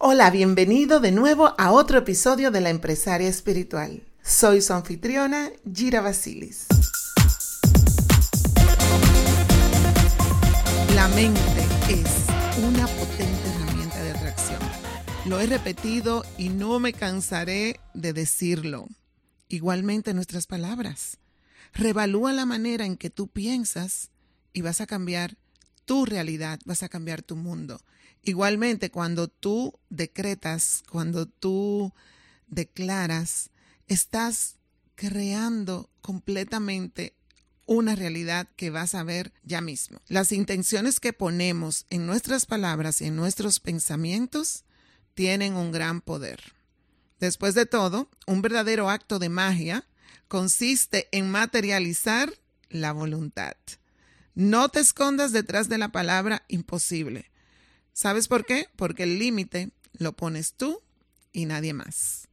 Hola, bienvenido de nuevo a otro episodio de La Empresaria Espiritual. Soy su anfitriona, Gira Basilis. La mente es una potente herramienta de atracción. Lo he repetido y no me cansaré de decirlo. Igualmente nuestras palabras. Revalúa la manera en que tú piensas y vas a cambiar tu realidad, vas a cambiar tu mundo. Igualmente, cuando tú decretas, cuando tú declaras, estás creando completamente una realidad que vas a ver ya mismo. Las intenciones que ponemos en nuestras palabras y en nuestros pensamientos tienen un gran poder. Después de todo, un verdadero acto de magia consiste en materializar la voluntad. No te escondas detrás de la palabra imposible. ¿Sabes por qué? Porque el límite lo pones tú y nadie más.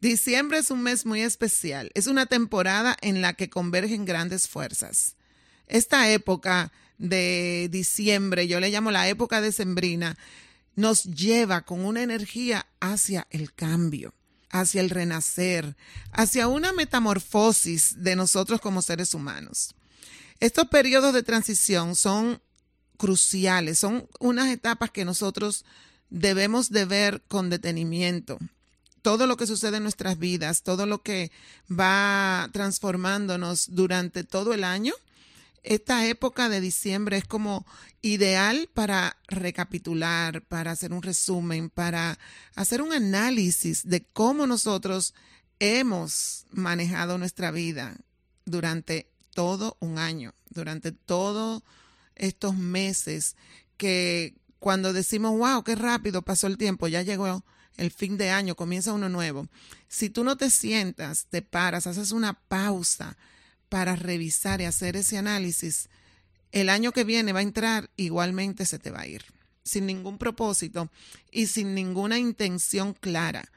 Diciembre es un mes muy especial. Es una temporada en la que convergen grandes fuerzas. Esta época de diciembre, yo le llamo la época decembrina, nos lleva con una energía hacia el cambio, hacia el renacer, hacia una metamorfosis de nosotros como seres humanos. Estos periodos de transición son cruciales, son unas etapas que nosotros debemos de ver con detenimiento. Todo lo que sucede en nuestras vidas, todo lo que va transformándonos durante todo el año, esta época de diciembre es como ideal para recapitular, para hacer un resumen, para hacer un análisis de cómo nosotros hemos manejado nuestra vida durante todo un año, durante todo estos meses que cuando decimos, wow, qué rápido pasó el tiempo, ya llegó el fin de año, comienza uno nuevo. Si tú no te sientas, te paras, haces una pausa para revisar y hacer ese análisis, el año que viene va a entrar, igualmente se te va a ir, sin ningún propósito y sin ninguna intención clara,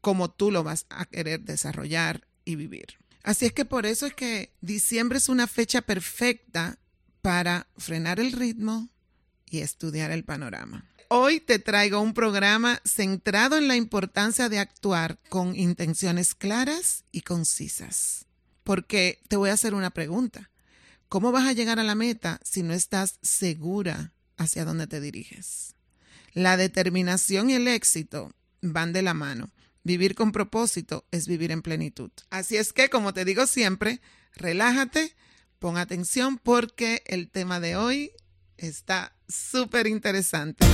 como tú lo vas a querer desarrollar y vivir. Así es que por eso es que diciembre es una fecha perfecta para frenar el ritmo y estudiar el panorama. Hoy te traigo un programa centrado en la importancia de actuar con intenciones claras y concisas. Porque te voy a hacer una pregunta. ¿Cómo vas a llegar a la meta si no estás segura hacia dónde te diriges? La determinación y el éxito van de la mano. Vivir con propósito es vivir en plenitud. Así es que, como te digo siempre, relájate Pon atención porque el tema de hoy está súper interesante.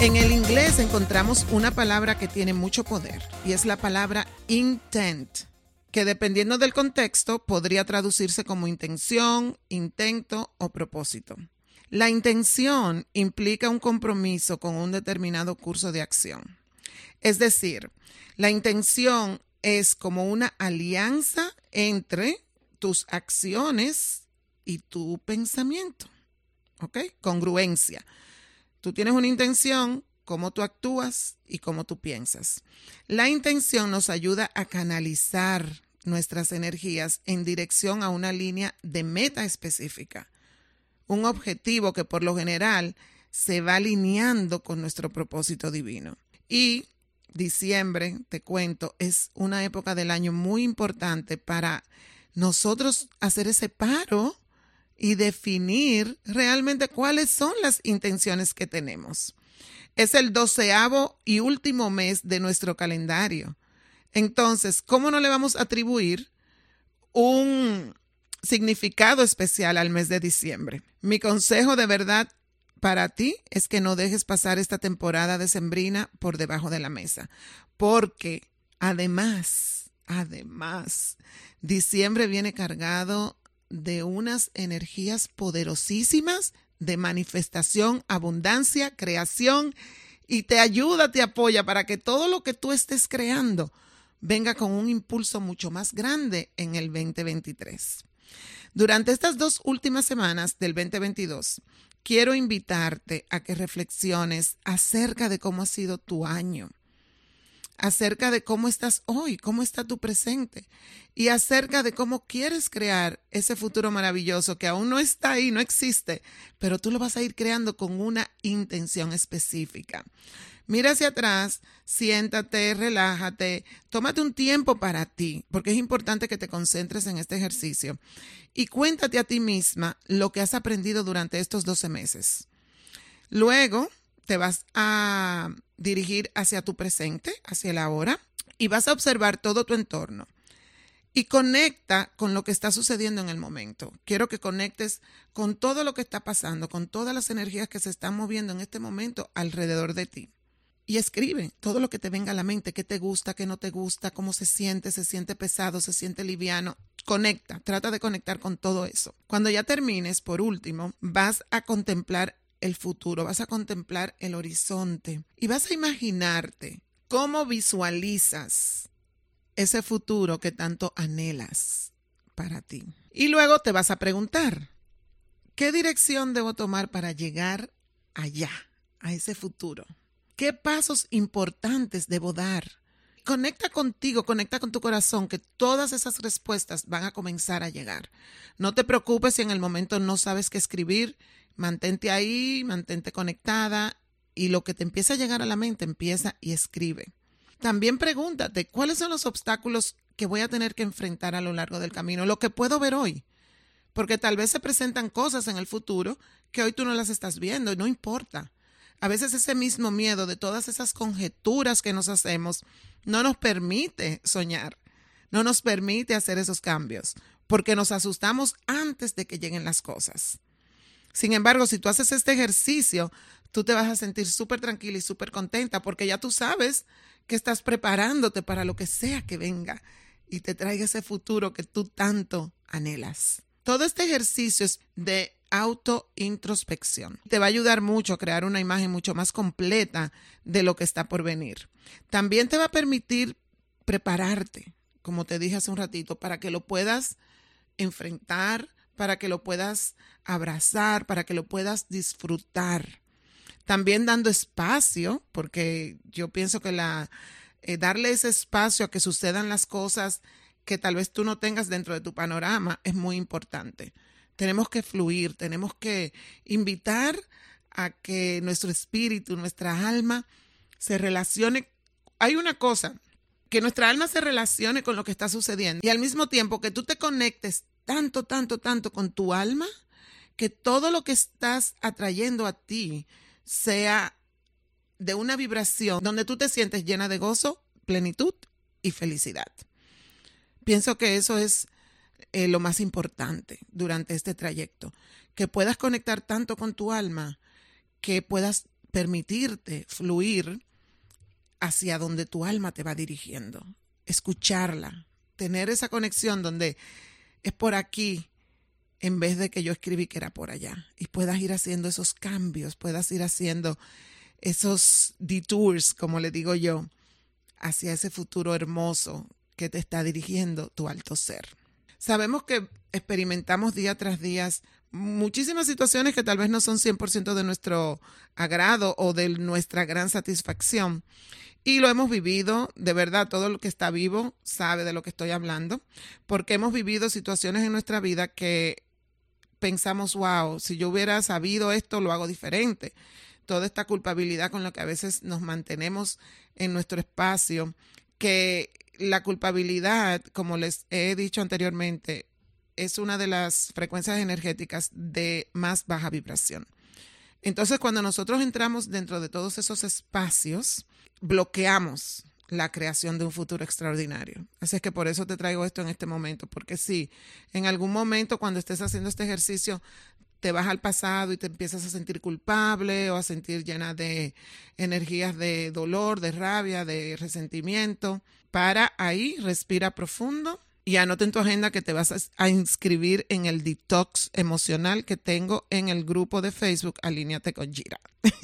En el inglés encontramos una palabra que tiene mucho poder y es la palabra intent, que dependiendo del contexto podría traducirse como intención, intento o propósito. La intención implica un compromiso con un determinado curso de acción. Es decir, la intención es como una alianza entre tus acciones y tu pensamiento. ¿Ok? Congruencia. Tú tienes una intención, cómo tú actúas y cómo tú piensas. La intención nos ayuda a canalizar nuestras energías en dirección a una línea de meta específica, un objetivo que por lo general se va alineando con nuestro propósito divino. Y diciembre, te cuento, es una época del año muy importante para nosotros hacer ese paro y definir realmente cuáles son las intenciones que tenemos. Es el doceavo y último mes de nuestro calendario. Entonces, ¿cómo no le vamos a atribuir un significado especial al mes de diciembre? Mi consejo de verdad para ti es que no dejes pasar esta temporada decembrina por debajo de la mesa, porque además, además, diciembre viene cargado de unas energías poderosísimas de manifestación, abundancia, creación y te ayuda, te apoya para que todo lo que tú estés creando venga con un impulso mucho más grande en el 2023. Durante estas dos últimas semanas del 2022, quiero invitarte a que reflexiones acerca de cómo ha sido tu año, acerca de cómo estás hoy, cómo está tu presente y acerca de cómo quieres crear ese futuro maravilloso que aún no está ahí, no existe, pero tú lo vas a ir creando con una intención específica. Mira hacia atrás, siéntate, relájate, tómate un tiempo para ti, porque es importante que te concentres en este ejercicio y cuéntate a ti misma lo que has aprendido durante estos 12 meses. Luego te vas a dirigir hacia tu presente, hacia el ahora, y vas a observar todo tu entorno. Y conecta con lo que está sucediendo en el momento. Quiero que conectes con todo lo que está pasando, con todas las energías que se están moviendo en este momento alrededor de ti. Y escribe todo lo que te venga a la mente, qué te gusta, qué no te gusta, cómo se siente, se siente pesado, se siente liviano. Conecta, trata de conectar con todo eso. Cuando ya termines, por último, vas a contemplar el futuro, vas a contemplar el horizonte y vas a imaginarte cómo visualizas ese futuro que tanto anhelas para ti. Y luego te vas a preguntar, ¿qué dirección debo tomar para llegar allá, a ese futuro? ¿Qué pasos importantes debo dar? Conecta contigo, conecta con tu corazón, que todas esas respuestas van a comenzar a llegar. No te preocupes si en el momento no sabes qué escribir, Mantente ahí, mantente conectada y lo que te empieza a llegar a la mente empieza y escribe. También pregúntate, ¿cuáles son los obstáculos que voy a tener que enfrentar a lo largo del camino? Lo que puedo ver hoy. Porque tal vez se presentan cosas en el futuro que hoy tú no las estás viendo y no importa. A veces ese mismo miedo de todas esas conjeturas que nos hacemos no nos permite soñar, no nos permite hacer esos cambios, porque nos asustamos antes de que lleguen las cosas. Sin embargo, si tú haces este ejercicio, tú te vas a sentir súper tranquila y súper contenta porque ya tú sabes que estás preparándote para lo que sea que venga y te traiga ese futuro que tú tanto anhelas. Todo este ejercicio es de autointrospección. Te va a ayudar mucho a crear una imagen mucho más completa de lo que está por venir. También te va a permitir prepararte, como te dije hace un ratito, para que lo puedas enfrentar, para que lo puedas abrazar, para que lo puedas disfrutar. También dando espacio, porque yo pienso que la, eh, darle ese espacio a que sucedan las cosas que tal vez tú no tengas dentro de tu panorama es muy importante. Tenemos que fluir, tenemos que invitar a que nuestro espíritu, nuestra alma se relacione. Hay una cosa, que nuestra alma se relacione con lo que está sucediendo y al mismo tiempo que tú te conectes tanto, tanto, tanto con tu alma, que todo lo que estás atrayendo a ti sea de una vibración donde tú te sientes llena de gozo, plenitud y felicidad. Pienso que eso es eh, lo más importante durante este trayecto, que puedas conectar tanto con tu alma, que puedas permitirte fluir hacia donde tu alma te va dirigiendo, escucharla, tener esa conexión donde es por aquí en vez de que yo escribí que era por allá. Y puedas ir haciendo esos cambios, puedas ir haciendo esos detours, como le digo yo, hacia ese futuro hermoso que te está dirigiendo tu alto ser. Sabemos que experimentamos día tras día muchísimas situaciones que tal vez no son 100% de nuestro agrado o de nuestra gran satisfacción. Y lo hemos vivido, de verdad, todo lo que está vivo sabe de lo que estoy hablando, porque hemos vivido situaciones en nuestra vida que pensamos, wow, si yo hubiera sabido esto, lo hago diferente. Toda esta culpabilidad con la que a veces nos mantenemos en nuestro espacio, que la culpabilidad, como les he dicho anteriormente, es una de las frecuencias energéticas de más baja vibración. Entonces, cuando nosotros entramos dentro de todos esos espacios, bloqueamos la creación de un futuro extraordinario. Así es que por eso te traigo esto en este momento, porque si en algún momento cuando estés haciendo este ejercicio te vas al pasado y te empiezas a sentir culpable o a sentir llena de energías de dolor, de rabia, de resentimiento, para ahí, respira profundo y anota en tu agenda que te vas a inscribir en el detox emocional que tengo en el grupo de Facebook Alíneate con Gira.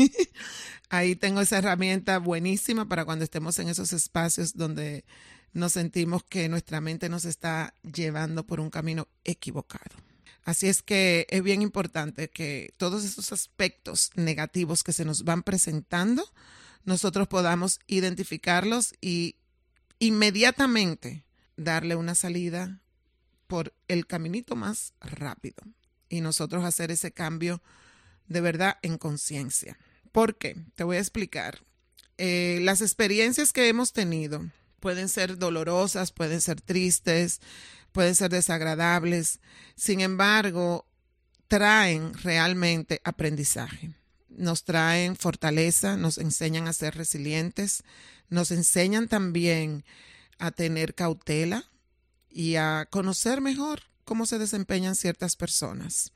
Ahí tengo esa herramienta buenísima para cuando estemos en esos espacios donde nos sentimos que nuestra mente nos está llevando por un camino equivocado. Así es que es bien importante que todos esos aspectos negativos que se nos van presentando, nosotros podamos identificarlos y inmediatamente darle una salida por el caminito más rápido y nosotros hacer ese cambio de verdad en conciencia. ¿Por qué? Te voy a explicar. Eh, las experiencias que hemos tenido pueden ser dolorosas, pueden ser tristes, pueden ser desagradables. Sin embargo, traen realmente aprendizaje. Nos traen fortaleza, nos enseñan a ser resilientes, nos enseñan también a tener cautela y a conocer mejor cómo se desempeñan ciertas personas.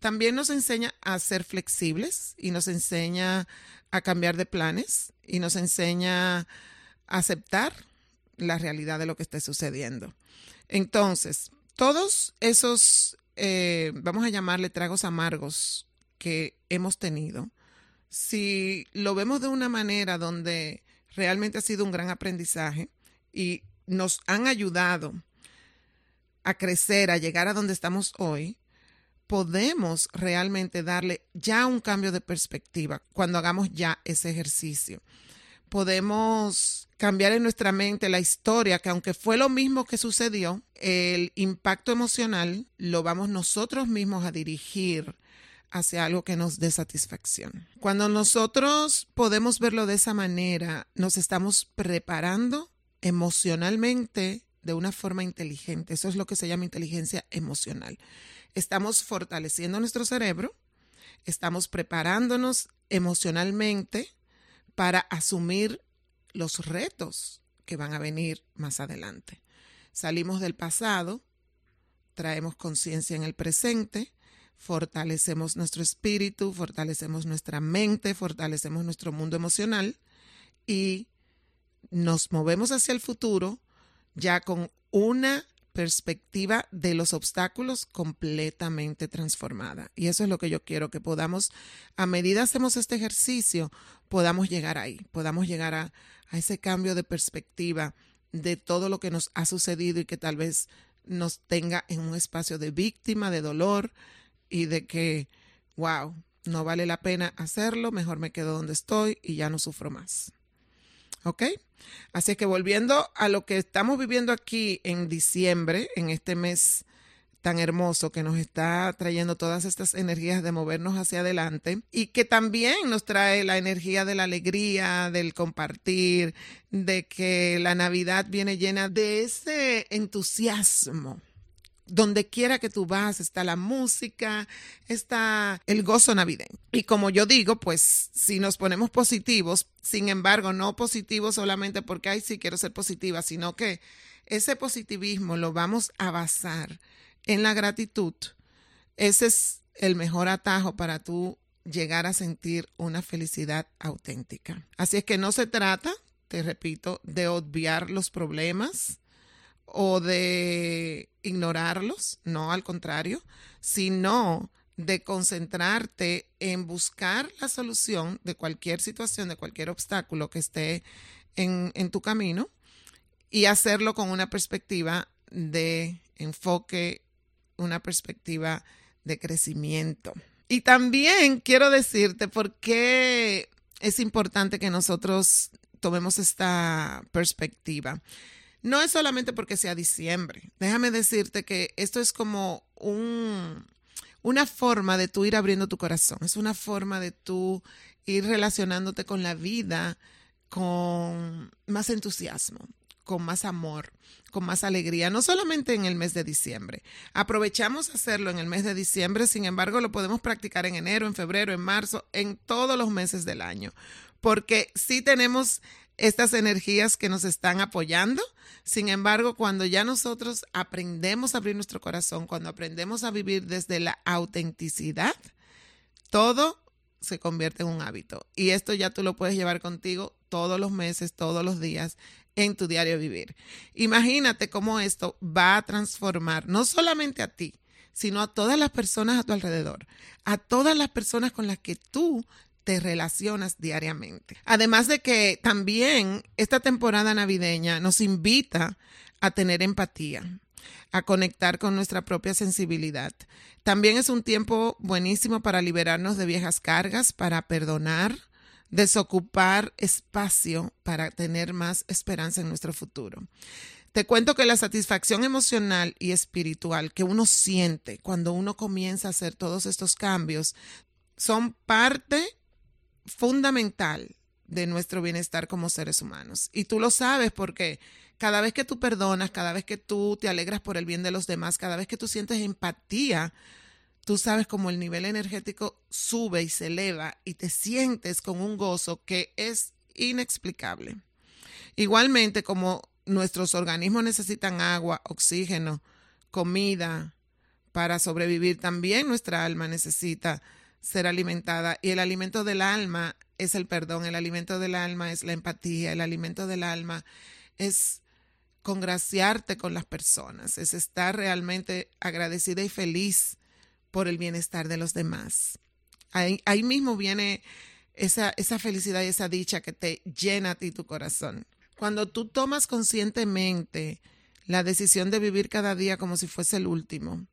También nos enseña a ser flexibles y nos enseña a cambiar de planes y nos enseña a aceptar la realidad de lo que esté sucediendo. Entonces, todos esos, eh, vamos a llamarle tragos amargos que hemos tenido, si lo vemos de una manera donde realmente ha sido un gran aprendizaje, y nos han ayudado a crecer, a llegar a donde estamos hoy, podemos realmente darle ya un cambio de perspectiva cuando hagamos ya ese ejercicio. Podemos cambiar en nuestra mente la historia, que aunque fue lo mismo que sucedió, el impacto emocional lo vamos nosotros mismos a dirigir hacia algo que nos dé satisfacción. Cuando nosotros podemos verlo de esa manera, nos estamos preparando emocionalmente de una forma inteligente. Eso es lo que se llama inteligencia emocional. Estamos fortaleciendo nuestro cerebro, estamos preparándonos emocionalmente para asumir los retos que van a venir más adelante. Salimos del pasado, traemos conciencia en el presente, fortalecemos nuestro espíritu, fortalecemos nuestra mente, fortalecemos nuestro mundo emocional y nos movemos hacia el futuro ya con una perspectiva de los obstáculos completamente transformada. Y eso es lo que yo quiero, que podamos, a medida hacemos este ejercicio, podamos llegar ahí, podamos llegar a, a ese cambio de perspectiva de todo lo que nos ha sucedido y que tal vez nos tenga en un espacio de víctima, de dolor y de que, wow, no vale la pena hacerlo, mejor me quedo donde estoy y ya no sufro más. ¿Ok? Así que volviendo a lo que estamos viviendo aquí en diciembre, en este mes tan hermoso que nos está trayendo todas estas energías de movernos hacia adelante y que también nos trae la energía de la alegría, del compartir, de que la Navidad viene llena de ese entusiasmo donde quiera que tú vas está la música, está el gozo navideño. Y como yo digo, pues si nos ponemos positivos, sin embargo, no positivos solamente porque, ay, sí quiero ser positiva, sino que ese positivismo lo vamos a basar en la gratitud. Ese es el mejor atajo para tú llegar a sentir una felicidad auténtica. Así es que no se trata, te repito, de obviar los problemas, o de ignorarlos, no al contrario, sino de concentrarte en buscar la solución de cualquier situación, de cualquier obstáculo que esté en, en tu camino y hacerlo con una perspectiva de enfoque, una perspectiva de crecimiento. Y también quiero decirte por qué es importante que nosotros tomemos esta perspectiva. No es solamente porque sea diciembre. Déjame decirte que esto es como un, una forma de tú ir abriendo tu corazón. Es una forma de tú ir relacionándote con la vida con más entusiasmo, con más amor, con más alegría, no solamente en el mes de diciembre. Aprovechamos hacerlo en el mes de diciembre, sin embargo lo podemos practicar en enero, en febrero, en marzo, en todos los meses del año, porque sí tenemos estas energías que nos están apoyando. Sin embargo, cuando ya nosotros aprendemos a abrir nuestro corazón, cuando aprendemos a vivir desde la autenticidad, todo se convierte en un hábito. Y esto ya tú lo puedes llevar contigo todos los meses, todos los días en tu diario vivir. Imagínate cómo esto va a transformar no solamente a ti, sino a todas las personas a tu alrededor, a todas las personas con las que tú relacionas diariamente. Además de que también esta temporada navideña nos invita a tener empatía, a conectar con nuestra propia sensibilidad. También es un tiempo buenísimo para liberarnos de viejas cargas, para perdonar, desocupar espacio para tener más esperanza en nuestro futuro. Te cuento que la satisfacción emocional y espiritual que uno siente cuando uno comienza a hacer todos estos cambios son parte fundamental de nuestro bienestar como seres humanos. Y tú lo sabes porque cada vez que tú perdonas, cada vez que tú te alegras por el bien de los demás, cada vez que tú sientes empatía, tú sabes cómo el nivel energético sube y se eleva y te sientes con un gozo que es inexplicable. Igualmente, como nuestros organismos necesitan agua, oxígeno, comida para sobrevivir, también nuestra alma necesita ser alimentada y el alimento del alma es el perdón, el alimento del alma es la empatía, el alimento del alma es congraciarte con las personas, es estar realmente agradecida y feliz por el bienestar de los demás. Ahí, ahí mismo viene esa, esa felicidad y esa dicha que te llena a ti tu corazón. Cuando tú tomas conscientemente la decisión de vivir cada día como si fuese el último,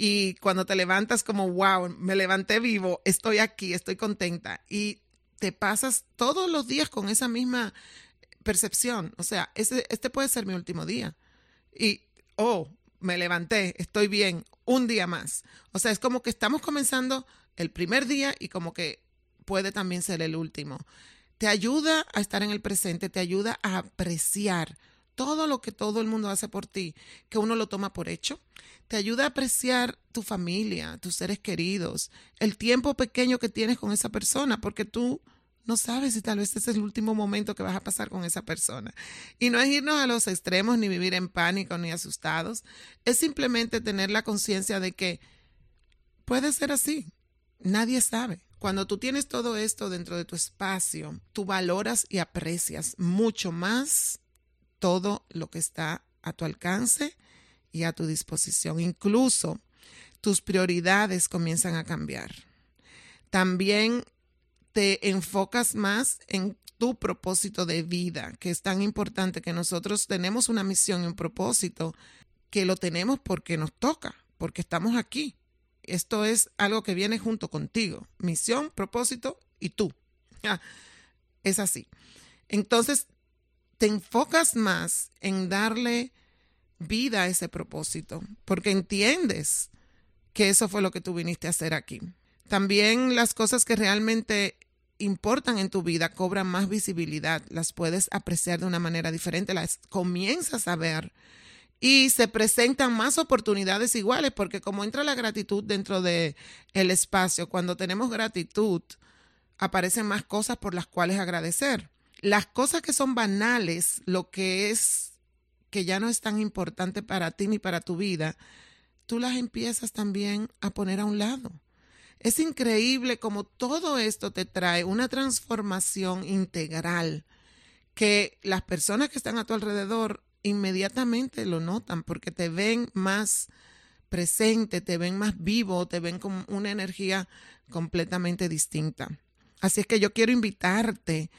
y cuando te levantas como, wow, me levanté vivo, estoy aquí, estoy contenta, y te pasas todos los días con esa misma percepción, o sea, este, puede ser mi último día, y, oh, me levanté, estoy bien, un día más. O sea, es como que estamos comenzando el primer día y como que puede también ser el último. Te ayuda a estar en el presente, te ayuda a apreciar todo lo que todo el mundo hace por ti, que uno lo toma por hecho. Te ayuda a apreciar tu familia, tus seres queridos, el tiempo pequeño que tienes con esa persona, porque tú no sabes si tal vez este es el último momento que vas a pasar con esa persona. Y no es irnos a los extremos ni vivir en pánico ni asustados, es simplemente tener la conciencia de que puede ser así. Nadie sabe. Cuando tú tienes todo esto dentro de tu espacio, tú valoras y aprecias mucho más todo lo que está a tu alcance y a tu disposición. Incluso tus prioridades comienzan a cambiar. También te enfocas más en tu propósito de vida, que es tan importante que nosotros tenemos una misión y un propósito que lo tenemos porque nos toca, porque estamos aquí. Esto es algo que viene junto contigo. Misión, propósito y tú. Es así. Entonces, te enfocas más en darle vida a ese propósito, porque entiendes que eso fue lo que tú viniste a hacer aquí. También las cosas que realmente importan en tu vida cobran más visibilidad, las puedes apreciar de una manera diferente, las comienzas a ver y se presentan más oportunidades iguales porque como entra la gratitud dentro de el espacio, cuando tenemos gratitud aparecen más cosas por las cuales agradecer. Las cosas que son banales, lo que es que ya no es tan importante para ti ni para tu vida, tú las empiezas también a poner a un lado es increíble como todo esto te trae una transformación integral que las personas que están a tu alrededor inmediatamente lo notan porque te ven más presente, te ven más vivo, te ven con una energía completamente distinta. Así es que yo quiero invitarte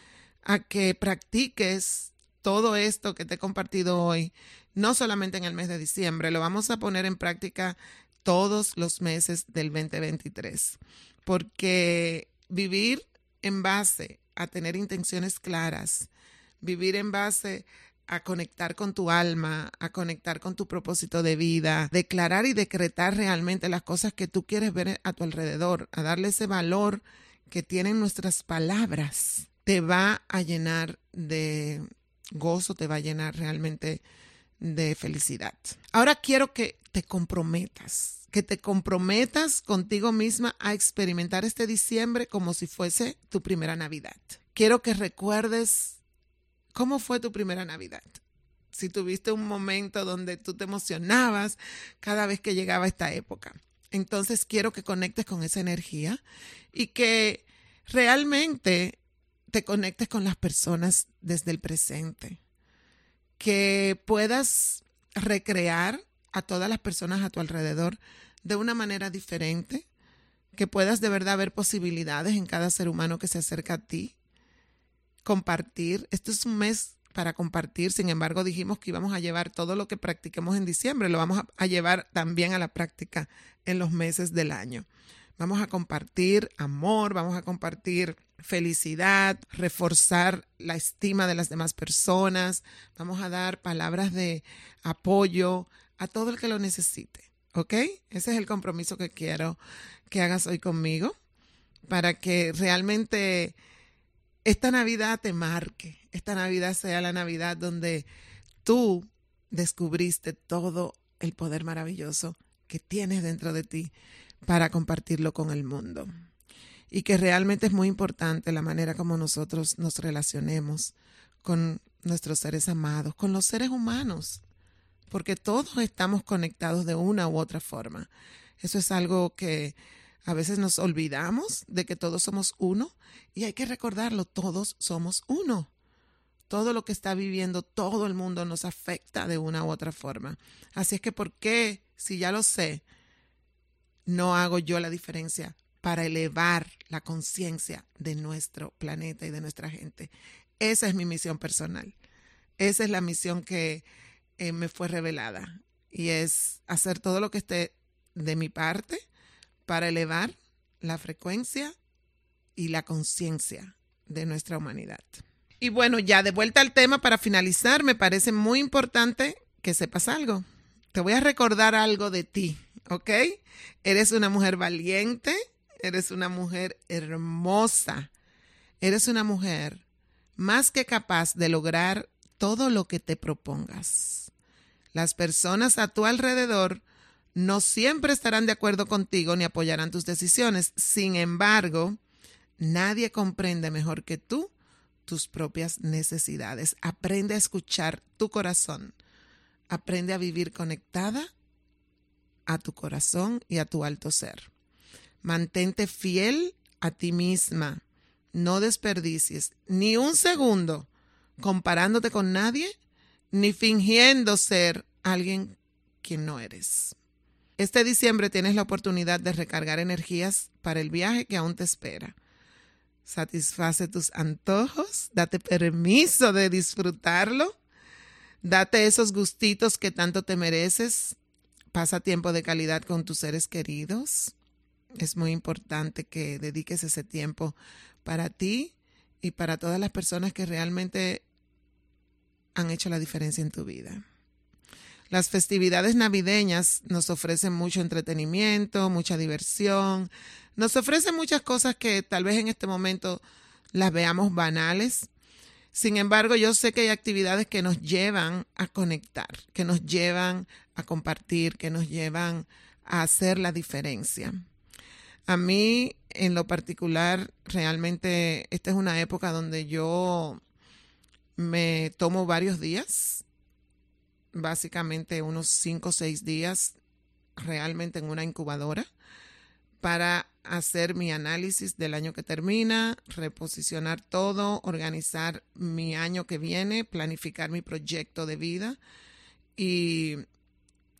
a que practiques todo esto que te he compartido hoy, no solamente en el mes de diciembre, lo vamos a poner en práctica todos los meses del 2023, porque vivir en base a tener intenciones claras, vivir en base a conectar con tu alma, a conectar con tu propósito de vida, declarar y decretar realmente las cosas que tú quieres ver a tu alrededor, a darle ese valor que tienen nuestras palabras, te va a llenar de gozo, te va a llenar realmente de felicidad. Ahora quiero que te comprometas, que te comprometas contigo misma a experimentar este diciembre como si fuese tu primera Navidad. Quiero que recuerdes cómo fue tu primera Navidad. Si tuviste un momento donde tú te emocionabas cada vez que llegaba esta época. Entonces quiero que conectes con esa energía y que realmente te conectes con las personas desde el presente, que puedas recrear a todas las personas a tu alrededor de una manera diferente, que puedas de verdad ver posibilidades en cada ser humano que se acerca a ti, compartir. Este es un mes para compartir, sin embargo dijimos que íbamos a llevar todo lo que practiquemos en diciembre, lo vamos a, llevar también a la práctica en los meses del año. Vamos a compartir amor, vamos a compartir felicidad, reforzar la estima de las demás personas, vamos a dar palabras de apoyo a todo el que lo necesite. ¿Ok? Ese es el compromiso que quiero que hagas hoy conmigo para que realmente esta Navidad te marque, esta Navidad sea la Navidad donde tú descubriste todo el poder maravilloso que tienes dentro de ti para compartirlo con el mundo. Y que realmente es muy importante la manera como nosotros nos relacionemos con nuestros seres amados, con los seres humanos, porque todos estamos conectados de una u otra forma. Eso es algo que a veces nos olvidamos de que todos somos uno y hay que recordarlo, todos somos uno. Todo lo que está viviendo todo el mundo nos afecta de una u otra forma. Así es que, ¿por qué, si ya lo sé, no hago yo la diferencia para elevar la conciencia de nuestro planeta y de nuestra gente. Esa es mi misión personal. Esa es la misión que eh, me fue revelada y es hacer todo lo que esté de mi parte para elevar la frecuencia y la conciencia de nuestra humanidad. Y bueno, ya de vuelta al tema para finalizar, me parece muy importante que sepas algo. Te voy a recordar algo de ti ¿ok? Eres una mujer valiente, eres una mujer hermosa, eres una mujer más que capaz de lograr todo lo que te propongas. Las personas a tu alrededor no siempre estarán de acuerdo contigo ni apoyarán tus decisiones. Sin embargo, nadie comprende mejor que tú tus propias necesidades. Aprende a escuchar tu corazón. Aprende a vivir conectada a tu corazón y a tu alto ser. Mantente fiel a ti misma. No desperdicies ni un segundo comparándote con nadie ni fingiendo ser alguien que no eres. Este diciembre tienes la oportunidad de recargar energías para el viaje que aún te espera. Satisface tus antojos, date permiso de disfrutarlo, date esos gustitos que tanto te mereces Pasa tiempo de calidad con tus seres queridos. Es muy importante que dediques ese tiempo para ti y para todas las personas que realmente han hecho la diferencia en tu vida. Las festividades navideñas nos ofrecen mucho entretenimiento, mucha diversión, nos ofrecen muchas cosas que tal vez en este momento las veamos banales, sin embargo, yo sé que hay actividades que nos llevan a conectar, que nos llevan a compartir, que nos llevan a hacer la diferencia. A mí, en lo particular, realmente esta es una época donde yo me tomo varios días, básicamente unos cinco o seis días realmente en una incubadora para hacer mi análisis del año que termina, reposicionar todo, organizar mi año que viene, planificar mi proyecto de vida. Y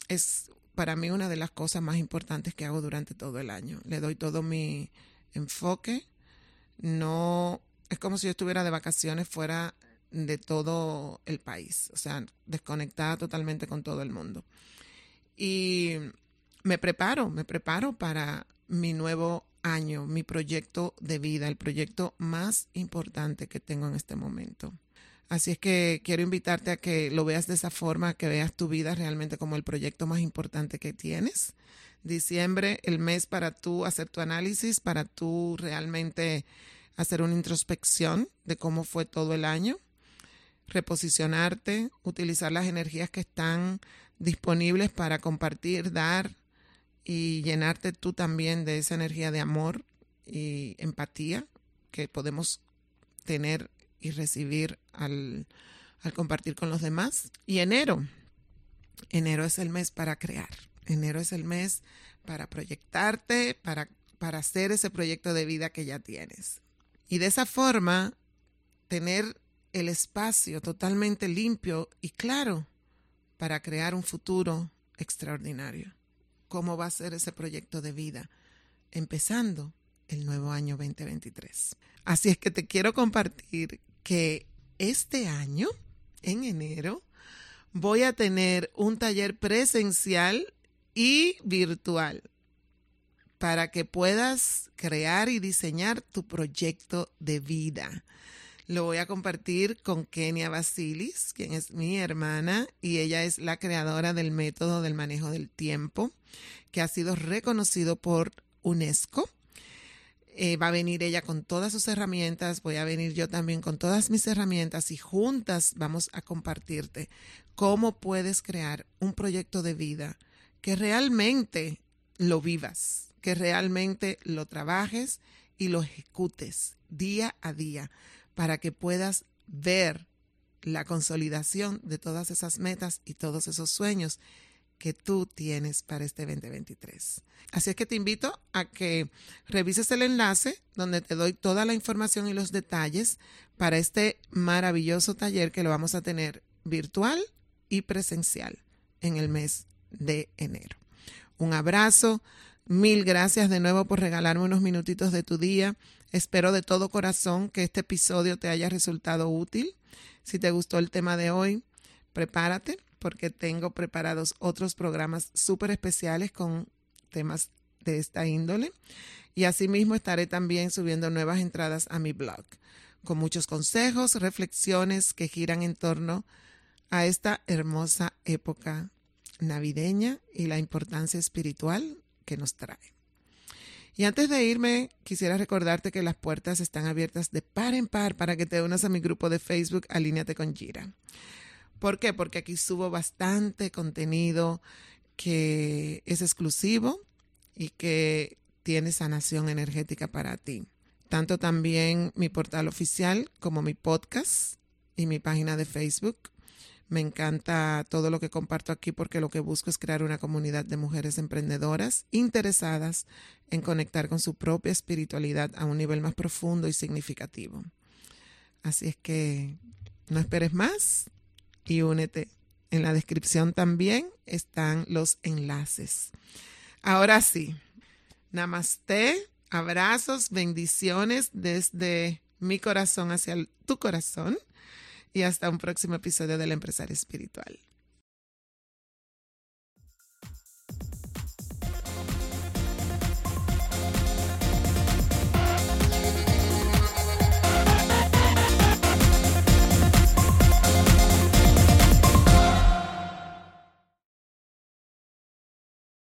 es para mí una de las cosas más importantes que hago durante todo el año. Le doy todo mi enfoque, no es como si yo estuviera de vacaciones fuera de todo el país, o sea, desconectada totalmente con todo el mundo. Y me preparo, me preparo para mi nuevo año, mi proyecto de vida, el proyecto más importante que tengo en este momento. Así es que quiero invitarte a que lo veas de esa forma, que veas tu vida realmente como el proyecto más importante que tienes. Diciembre, el mes para tú hacer tu análisis, para tú realmente hacer una introspección de cómo fue todo el año, reposicionarte, utilizar las energías que están disponibles para compartir, dar, y llenarte tú también de esa energía de amor y empatía que podemos tener y recibir al, compartir con los demás. Y enero, enero es el mes para crear, enero es el mes para proyectarte, para, para hacer ese proyecto de vida que ya tienes. Y de esa forma tener el espacio totalmente limpio y claro para crear un futuro extraordinario. ¿Cómo va a ser ese proyecto de vida? Empezando el nuevo año 2023. Así es que te quiero compartir que este año, en enero, voy a tener un taller presencial y virtual para que puedas crear y diseñar tu proyecto de vida. Lo voy a compartir con Kenia Basilis, quien es mi hermana y ella es la creadora del método del manejo del tiempo, que ha sido reconocido por UNESCO. Eh, va a venir ella con todas sus herramientas, voy a venir yo también con todas mis herramientas y juntas vamos a compartirte cómo puedes crear un proyecto de vida que realmente lo vivas, que realmente lo trabajes y lo ejecutes día a día para que puedas ver la consolidación de todas esas metas y todos esos sueños que tú tienes para este 2023. Así es que te invito a que revises el enlace donde te doy toda la información y los detalles para este maravilloso taller que lo vamos a tener virtual y presencial en el mes de enero. Un abrazo, Mil gracias de nuevo por regalarme unos minutitos de tu día. Espero de todo corazón que este episodio te haya resultado útil. Si te gustó el tema de hoy, prepárate porque tengo preparados otros programas súper especiales con temas de esta índole. Y asimismo estaré también subiendo nuevas entradas a mi blog con muchos consejos, reflexiones que giran en torno a esta hermosa época navideña y la importancia espiritual que nos trae. Y antes de irme, quisiera recordarte que las puertas están abiertas de par en par para que te unas a mi grupo de Facebook Alíneate con Gira. ¿Por qué? Porque aquí subo bastante contenido que es exclusivo y que tiene sanación energética para ti. Tanto también mi portal oficial como mi podcast y mi página de Facebook me encanta todo lo que comparto aquí porque lo que busco es crear una comunidad de mujeres emprendedoras interesadas en conectar con su propia espiritualidad a un nivel más profundo y significativo. Así es que no esperes más y únete. En la descripción también están los enlaces. Ahora sí, namaste, abrazos, bendiciones desde mi corazón hacia tu corazón y hasta un próximo episodio del Empresario Espiritual.